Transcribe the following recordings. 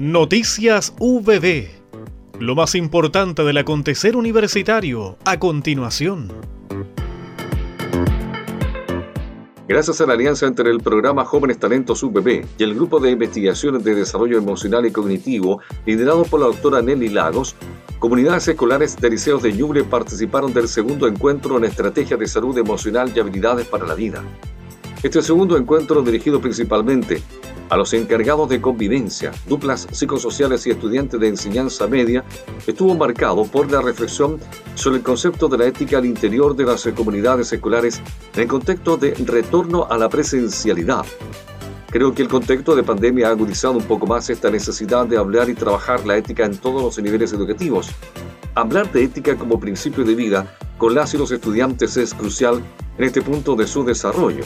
Noticias VB. Lo más importante del acontecer universitario a continuación. Gracias a la alianza entre el programa Jóvenes Talentos UBB y el Grupo de Investigaciones de Desarrollo Emocional y Cognitivo, liderado por la doctora Nelly Lagos, comunidades escolares de liceos de Ñuble participaron del segundo encuentro en Estrategia de Salud Emocional y Habilidades para la Vida. Este segundo encuentro, dirigido principalmente a los encargados de convivencia, duplas psicosociales y estudiantes de enseñanza media, estuvo marcado por la reflexión sobre el concepto de la ética al interior de las comunidades escolares en el contexto de retorno a la presencialidad. Creo que el contexto de pandemia ha agudizado un poco más esta necesidad de hablar y trabajar la ética en todos los niveles educativos. Hablar de ética como principio de vida con las y los estudiantes es crucial en este punto de su desarrollo.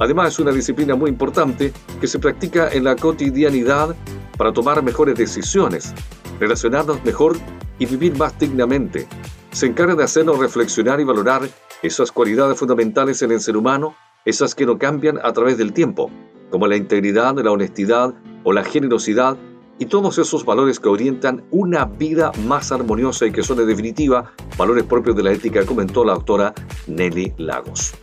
Además, es una disciplina muy importante que se practica en la cotidianidad para tomar mejores decisiones, relacionarnos mejor y vivir más dignamente. Se encarga de hacernos reflexionar y valorar esas cualidades fundamentales en el ser humano, esas que no cambian a través del tiempo, como la integridad, la honestidad o la generosidad, y todos esos valores que orientan una vida más armoniosa y que son en definitiva valores propios de la ética, comentó la doctora Nelly Lagos.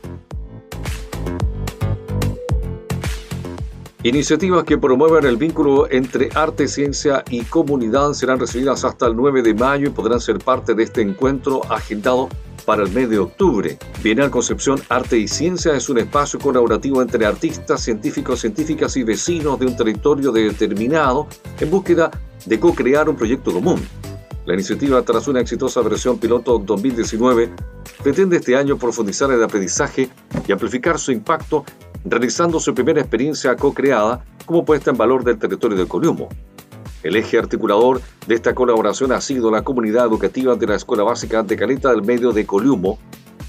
Iniciativas que promuevan el vínculo entre arte, ciencia y comunidad serán recibidas hasta el 9 de mayo y podrán ser parte de este encuentro agendado para el mes de octubre. Bienal Concepción Arte y Ciencia es un espacio colaborativo entre artistas, científicos, científicas y vecinos de un territorio determinado en búsqueda de co-crear un proyecto común. La iniciativa, tras una exitosa versión piloto 2019, pretende este año profundizar el aprendizaje y amplificar su impacto realizando su primera experiencia co-creada como puesta en valor del territorio de Coliumo. El eje articulador de esta colaboración ha sido la comunidad educativa de la Escuela Básica de del Medio de Coliumo,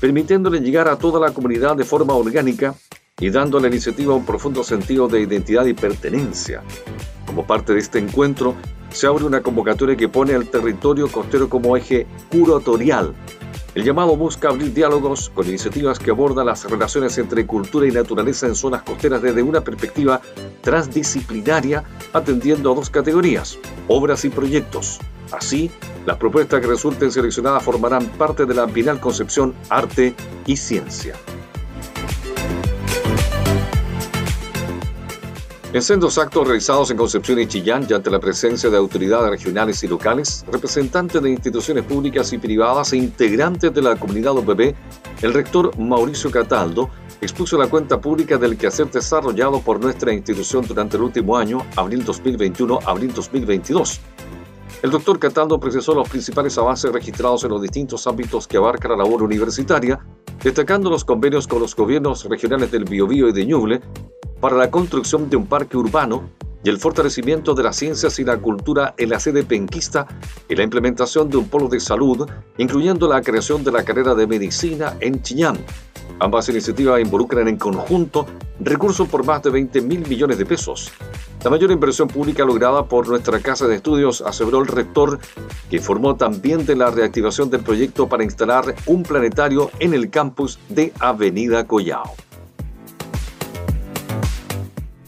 permitiéndole llegar a toda la comunidad de forma orgánica y dando a la iniciativa un profundo sentido de identidad y pertenencia. Como parte de este encuentro, se abre una convocatoria que pone al territorio costero como eje curatorial el llamado busca abrir diálogos con iniciativas que abordan las relaciones entre cultura y naturaleza en zonas costeras desde una perspectiva transdisciplinaria, atendiendo a dos categorías, obras y proyectos. Así, las propuestas que resulten seleccionadas formarán parte de la Bienal Concepción Arte y Ciencia. En sendos actos realizados en Concepción y Chillán y ante la presencia de autoridades regionales y locales, representantes de instituciones públicas y privadas e integrantes de la comunidad OPP, el rector Mauricio Cataldo expuso la cuenta pública del quehacer desarrollado por nuestra institución durante el último año, abril 2021-abril 2022. El doctor Cataldo precisó los principales avances registrados en los distintos ámbitos que abarca la labor universitaria, destacando los convenios con los gobiernos regionales del Biobío y de Ñuble, para la construcción de un parque urbano y el fortalecimiento de las ciencias y la cultura en la sede penquista y la implementación de un polo de salud, incluyendo la creación de la carrera de medicina en Chiñán. Ambas iniciativas involucran en conjunto recursos por más de 20 mil millones de pesos. La mayor inversión pública lograda por nuestra casa de estudios, aseguró el rector, que informó también de la reactivación del proyecto para instalar un planetario en el campus de Avenida Collao.